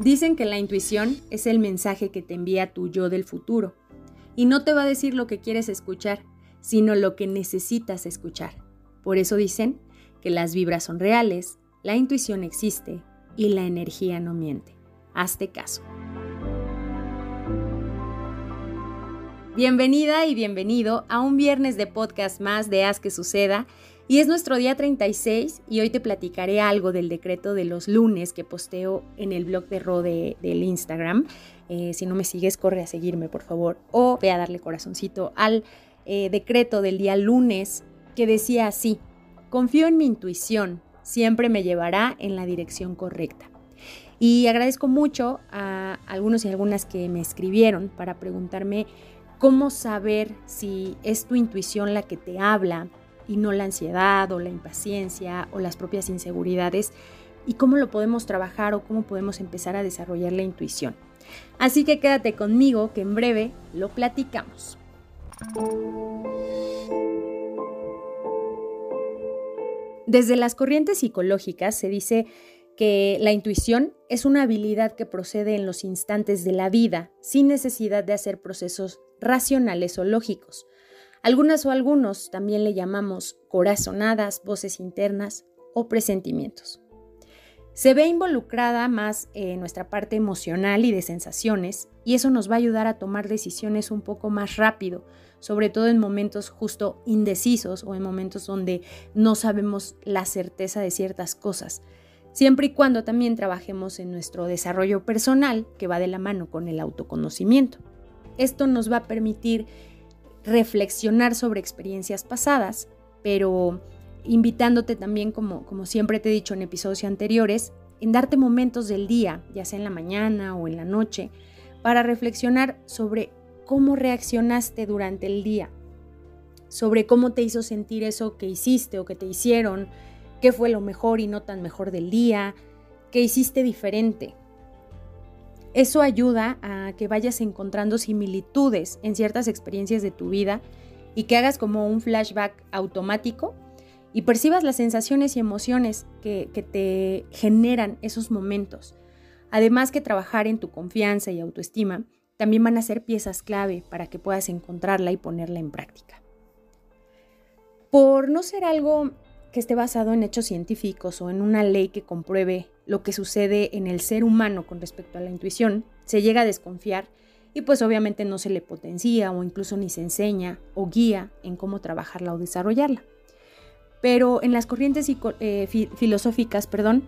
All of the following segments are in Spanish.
Dicen que la intuición es el mensaje que te envía tu yo del futuro y no te va a decir lo que quieres escuchar, sino lo que necesitas escuchar. Por eso dicen que las vibras son reales, la intuición existe y la energía no miente. Hazte caso. Bienvenida y bienvenido a un viernes de podcast más de Haz que suceda. Y es nuestro día 36 y hoy te platicaré algo del decreto de los lunes que posteo en el blog de Ro del Instagram. Eh, si no me sigues, corre a seguirme, por favor. O ve a darle corazoncito al eh, decreto del día lunes que decía así, confío en mi intuición, siempre me llevará en la dirección correcta. Y agradezco mucho a algunos y algunas que me escribieron para preguntarme cómo saber si es tu intuición la que te habla y no la ansiedad o la impaciencia o las propias inseguridades y cómo lo podemos trabajar o cómo podemos empezar a desarrollar la intuición. Así que quédate conmigo que en breve lo platicamos. Desde las corrientes psicológicas se dice que la intuición es una habilidad que procede en los instantes de la vida sin necesidad de hacer procesos racionales o lógicos. Algunas o algunos también le llamamos corazonadas, voces internas o presentimientos. Se ve involucrada más en nuestra parte emocional y de sensaciones y eso nos va a ayudar a tomar decisiones un poco más rápido, sobre todo en momentos justo indecisos o en momentos donde no sabemos la certeza de ciertas cosas, siempre y cuando también trabajemos en nuestro desarrollo personal que va de la mano con el autoconocimiento. Esto nos va a permitir reflexionar sobre experiencias pasadas, pero invitándote también, como, como siempre te he dicho en episodios anteriores, en darte momentos del día, ya sea en la mañana o en la noche, para reflexionar sobre cómo reaccionaste durante el día, sobre cómo te hizo sentir eso que hiciste o que te hicieron, qué fue lo mejor y no tan mejor del día, qué hiciste diferente. Eso ayuda a que vayas encontrando similitudes en ciertas experiencias de tu vida y que hagas como un flashback automático y percibas las sensaciones y emociones que, te generan esos momentos. Además que trabajar en tu confianza y autoestima también van a ser piezas clave para que puedas encontrarla y ponerla en práctica. Por no ser algo que esté basado en hechos científicos o en una ley que compruebe lo que sucede en el ser humano con respecto a la intuición, se llega a desconfiar y pues obviamente no se le potencia o incluso ni se enseña o guía en cómo trabajarla o desarrollarla. Pero en las corrientes eh, filosóficas, perdón,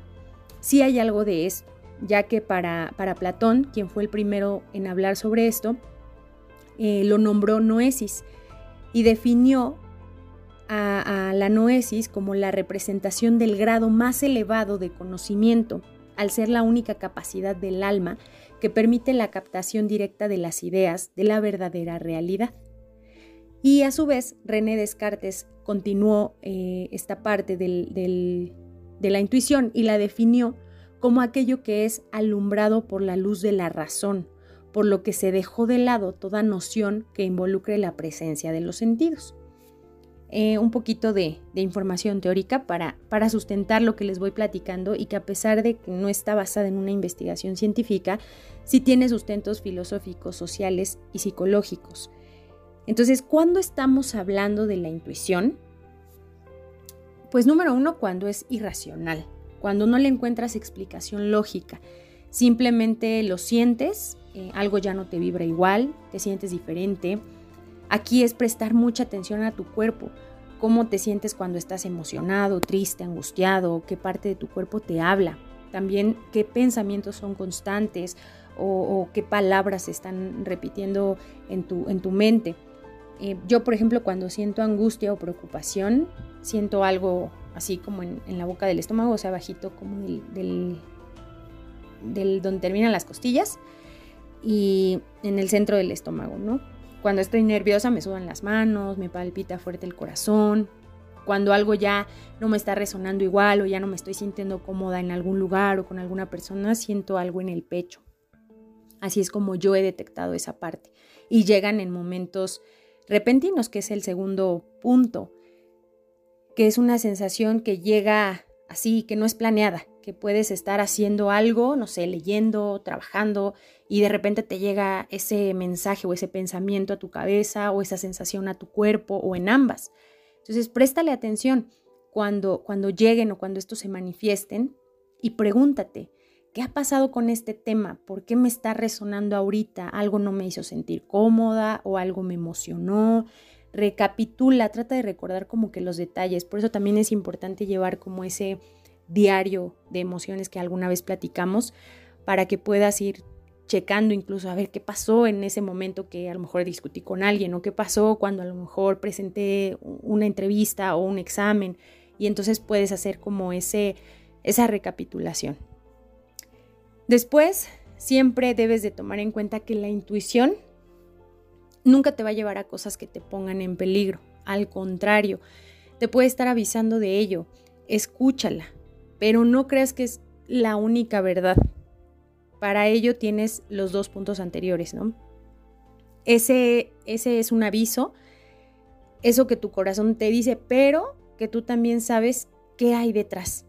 sí hay algo de esto, ya que para, para Platón, quien fue el primero en hablar sobre esto, eh, lo nombró noesis y definió a, la noesis como la representación del grado más elevado de conocimiento, al ser la única capacidad del alma que permite la captación directa de las ideas de la verdadera realidad. Y a su vez, René Descartes continuó eh, esta parte de la intuición y la definió como aquello que es alumbrado por la luz de la razón, por lo que se dejó de lado toda noción que involucre la presencia de los sentidos. Eh, un poquito de, información teórica para, para, sustentar lo que les voy platicando y que a pesar de que no está basada en una investigación científica, sí tiene sustentos filosóficos, sociales y psicológicos. Entonces, ¿cuándo estamos hablando de la intuición? Pues número uno, cuando es irracional, cuando no le encuentras explicación lógica, simplemente lo sientes, eh, algo ya no te vibra igual, te sientes diferente, Aquí es prestar mucha atención a tu cuerpo, cómo te sientes cuando estás emocionado, triste, angustiado, qué parte de tu cuerpo te habla, también qué pensamientos son constantes o, qué palabras se están repitiendo en tu, en tu mente. Eh, yo, por ejemplo, cuando siento angustia o preocupación, siento algo así como en, la boca del estómago, o sea, bajito como del, del donde terminan las costillas y en el centro del estómago, ¿no? Cuando estoy nerviosa me sudan las manos, me palpita fuerte el corazón. Cuando algo ya no me está resonando igual o ya no me estoy sintiendo cómoda en algún lugar o con alguna persona, siento algo en el pecho. Así es como yo he detectado esa parte. Y llegan en momentos repentinos, que es el segundo punto, que es una sensación que llega así, que no es planeada, que puedes estar haciendo algo, no sé, leyendo, trabajando, y de repente te llega ese mensaje o ese pensamiento a tu cabeza o esa sensación a tu cuerpo o en ambas. Entonces, préstale atención cuando, cuando lleguen o cuando estos se manifiesten y pregúntate, ¿qué ha pasado con este tema? ¿Por qué me está resonando ahorita? ¿Algo no me hizo sentir cómoda o algo me emocionó? Recapitula, trata de recordar como que los detalles. Por eso también es importante llevar como ese diario de emociones que alguna vez platicamos para que puedas ir checando incluso a ver qué pasó en ese momento que a lo mejor discutí con alguien o qué pasó cuando a lo mejor presenté una entrevista o un examen y entonces puedes hacer como ese esa recapitulación. Después, siempre debes de tomar en cuenta que la intuición nunca te va a llevar a cosas que te pongan en peligro. Al contrario, te puede estar avisando de ello. Escúchala, pero no creas que es la única verdad. Para ello tienes los dos puntos anteriores, ¿no? Ese, ese es un aviso, eso que tu corazón te dice, pero que tú también sabes qué hay detrás.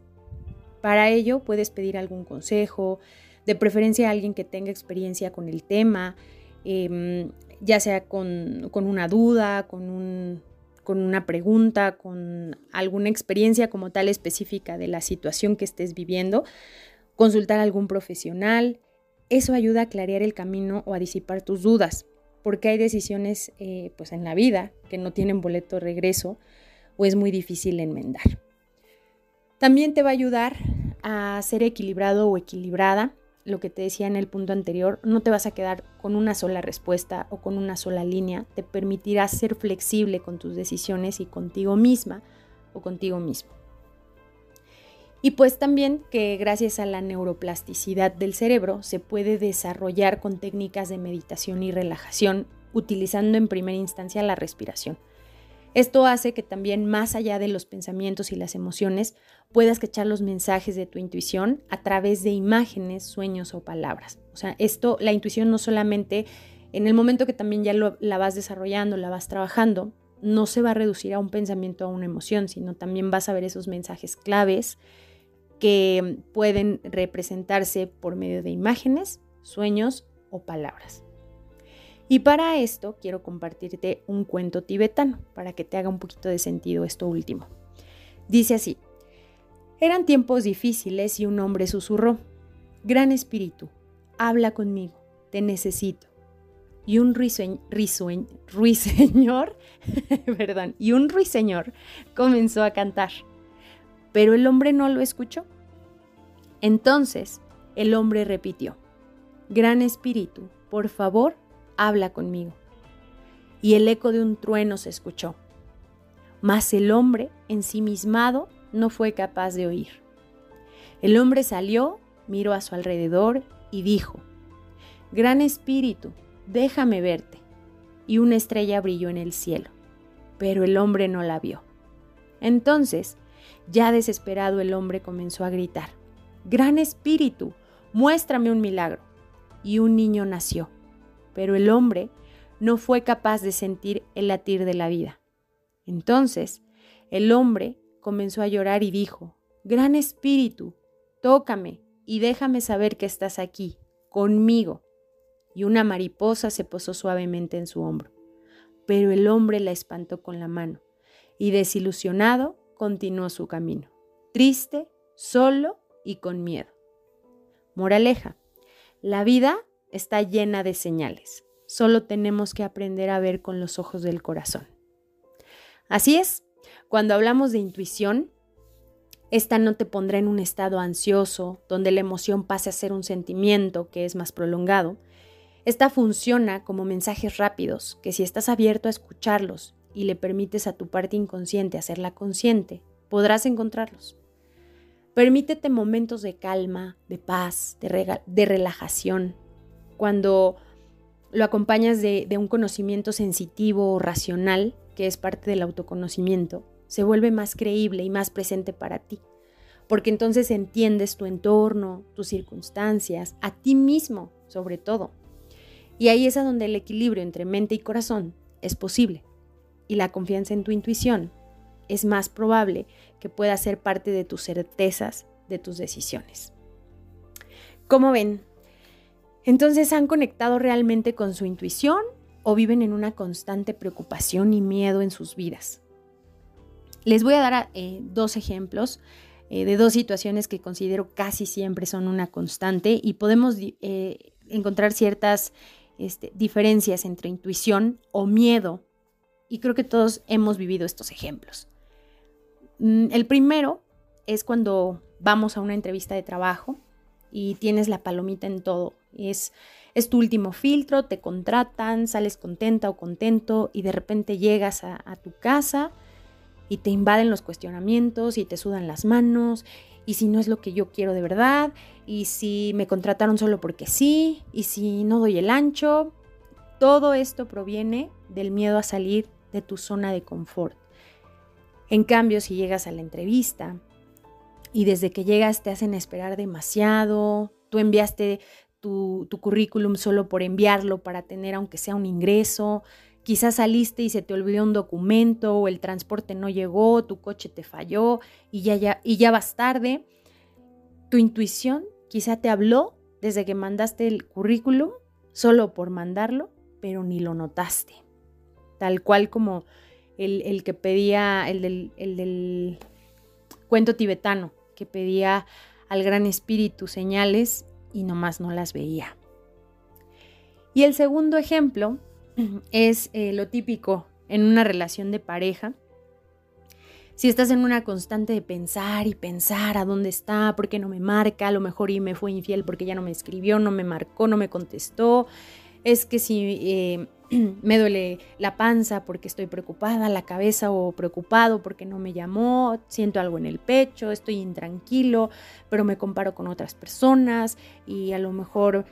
Para ello puedes pedir algún consejo, de preferencia a alguien que tenga experiencia con el tema, em, ya sea con, con, una duda, con un, con una pregunta, con alguna experiencia como tal específica de la situación que estés viviendo, consultar a algún profesional. Eso ayuda a clarear el camino o a disipar tus dudas, porque hay decisiones eh, pues en la vida que no tienen boleto de regreso o es muy difícil enmendar. También te va a ayudar a ser equilibrado o equilibrada lo que te decía en el punto anterior, no te vas a quedar con una sola respuesta o con una sola línea, te permitirá ser flexible con tus decisiones y contigo misma o contigo mismo. Y pues también que gracias a la neuroplasticidad del cerebro se puede desarrollar con técnicas de meditación y relajación utilizando en primera instancia la respiración. Esto hace que también más allá de los pensamientos y las emociones puedas cachar los mensajes de tu intuición a través de imágenes, sueños o palabras. O sea, esto, la intuición no solamente en el momento que también ya la vas desarrollando, la vas trabajando, no se va a reducir a un pensamiento a una emoción, sino también vas a ver esos mensajes claves que pueden representarse por medio de imágenes, sueños o palabras. Y para esto quiero compartirte un cuento tibetano, para que te haga un poquito de sentido esto último. Dice así, eran tiempos difíciles y un hombre susurró, Gran espíritu, habla conmigo, te necesito. Y un ruiseñor, perdón, y un ruiseñor comenzó a cantar, pero el hombre no lo escuchó. Entonces el hombre repitió, Gran espíritu, por favor, habla conmigo. Y el eco de un trueno se escuchó. Mas el hombre, ensimismado, no fue capaz de oír. El hombre salió, miró a su alrededor y dijo, Gran espíritu, déjame verte. Y una estrella brilló en el cielo, pero el hombre no la vio. Entonces, ya desesperado el hombre comenzó a gritar, Gran espíritu, muéstrame un milagro. Y un niño nació pero el hombre no fue capaz de sentir el latir de la vida. Entonces el hombre comenzó a llorar y dijo, Gran Espíritu, tócame y déjame saber que estás aquí, conmigo. Y una mariposa se posó suavemente en su hombro, pero el hombre la espantó con la mano y desilusionado continuó su camino, triste, solo y con miedo. Moraleja, la vida está llena de señales. Solo tenemos que aprender a ver con los ojos del corazón. Así es, cuando hablamos de intuición, esta no te pondrá en un estado ansioso, donde la emoción pase a ser un sentimiento que es más prolongado. Esta funciona como mensajes rápidos, que si estás abierto a escucharlos y le permites a tu parte inconsciente hacerla consciente, podrás encontrarlos. Permítete momentos de calma, de paz, de, de relajación, cuando lo acompañas de, un conocimiento sensitivo o racional, que es parte del autoconocimiento, se vuelve más creíble y más presente para ti. Porque entonces entiendes tu entorno, tus circunstancias, a ti mismo sobre todo. Y ahí es a donde el equilibrio entre mente y corazón es posible. Y la confianza en tu intuición es más probable que pueda ser parte de tus certezas de tus decisiones. ¿Cómo ven? Entonces, ¿han conectado realmente con su intuición o viven en una constante preocupación y miedo en sus vidas? Les voy a dar eh, dos ejemplos eh, de dos situaciones que considero casi siempre son una constante y podemos eh, encontrar ciertas este, diferencias entre intuición o miedo. Y creo que todos hemos vivido estos ejemplos. Mm, el primero es cuando vamos a una entrevista de trabajo y tienes la palomita en todo. Es, es tu último filtro, te contratan, sales contenta o contento y de repente llegas a, a tu casa y te invaden los cuestionamientos y te sudan las manos y si no es lo que yo quiero de verdad y si me contrataron solo porque sí y si no doy el ancho. Todo esto proviene del miedo a salir de tu zona de confort. En cambio, si llegas a la entrevista y desde que llegas te hacen esperar demasiado, tú enviaste tu, currículum solo por enviarlo para tener aunque sea un ingreso, quizás saliste y se te olvidó un documento o el transporte no llegó, tu coche te falló y ya, ya, y ya vas tarde, tu intuición quizá te habló desde que mandaste el currículum solo por mandarlo, pero ni lo notaste. Tal cual como el, que pedía, el del, el del cuento tibetano, que pedía al gran espíritu señales y nomás no las veía. Y el segundo ejemplo es eh, lo típico en una relación de pareja. Si estás en una constante de pensar y pensar a dónde está, por qué no me marca, a lo mejor y me fue infiel porque ya no me escribió, no me marcó, no me contestó, es que si eh, me duele la panza porque estoy preocupada, la cabeza o preocupado porque no me llamó, siento algo en el pecho, estoy intranquilo, pero me comparo con otras personas y a lo mejor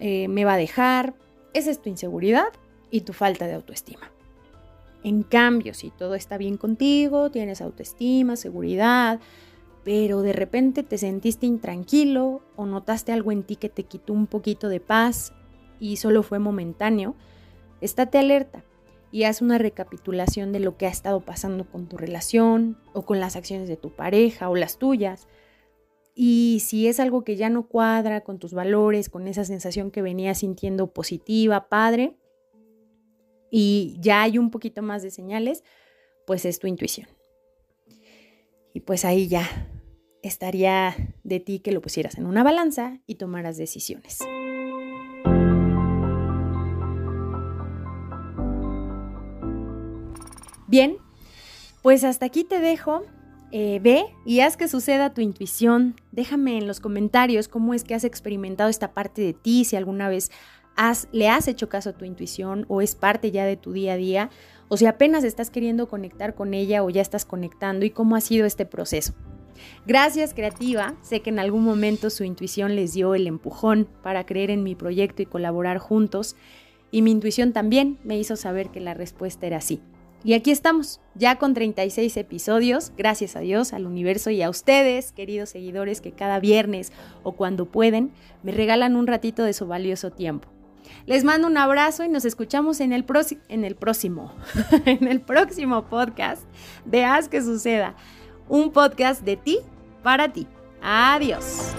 eh, me va a dejar. Esa es tu inseguridad y tu falta de autoestima. En cambio, si todo está bien contigo, tienes autoestima, seguridad, pero de repente te sentiste intranquilo o notaste algo en ti que te quitó un poquito de paz y solo fue momentáneo, estate alerta y haz una recapitulación de lo que ha estado pasando con tu relación o con las acciones de tu pareja o las tuyas. Y si es algo que ya no cuadra con tus valores, con esa sensación que venías sintiendo positiva, padre, y ya hay un poquito más de señales, pues es tu intuición. Y pues ahí ya estaría de ti que lo pusieras en una balanza y tomaras decisiones. Bien, pues hasta aquí te dejo. Eh, ve y haz que suceda tu intuición. Déjame en los comentarios cómo es que has experimentado esta parte de ti, si alguna vez le has hecho caso a tu intuición o es parte ya de tu día a día, o si apenas estás queriendo conectar con ella o ya estás conectando y cómo ha sido este proceso. Gracias creativa, sé que en algún momento su intuición les dio el empujón para creer en mi proyecto y colaborar juntos, y mi intuición también me hizo saber que la respuesta era sí. Y aquí estamos, ya con 36 episodios, gracias a Dios, al universo y a ustedes, queridos seguidores, que cada viernes o cuando pueden me regalan un ratito de su valioso tiempo. Les mando un abrazo y nos escuchamos en el, en el próximo, en el próximo podcast de Haz que suceda, un podcast de ti para ti. Adiós.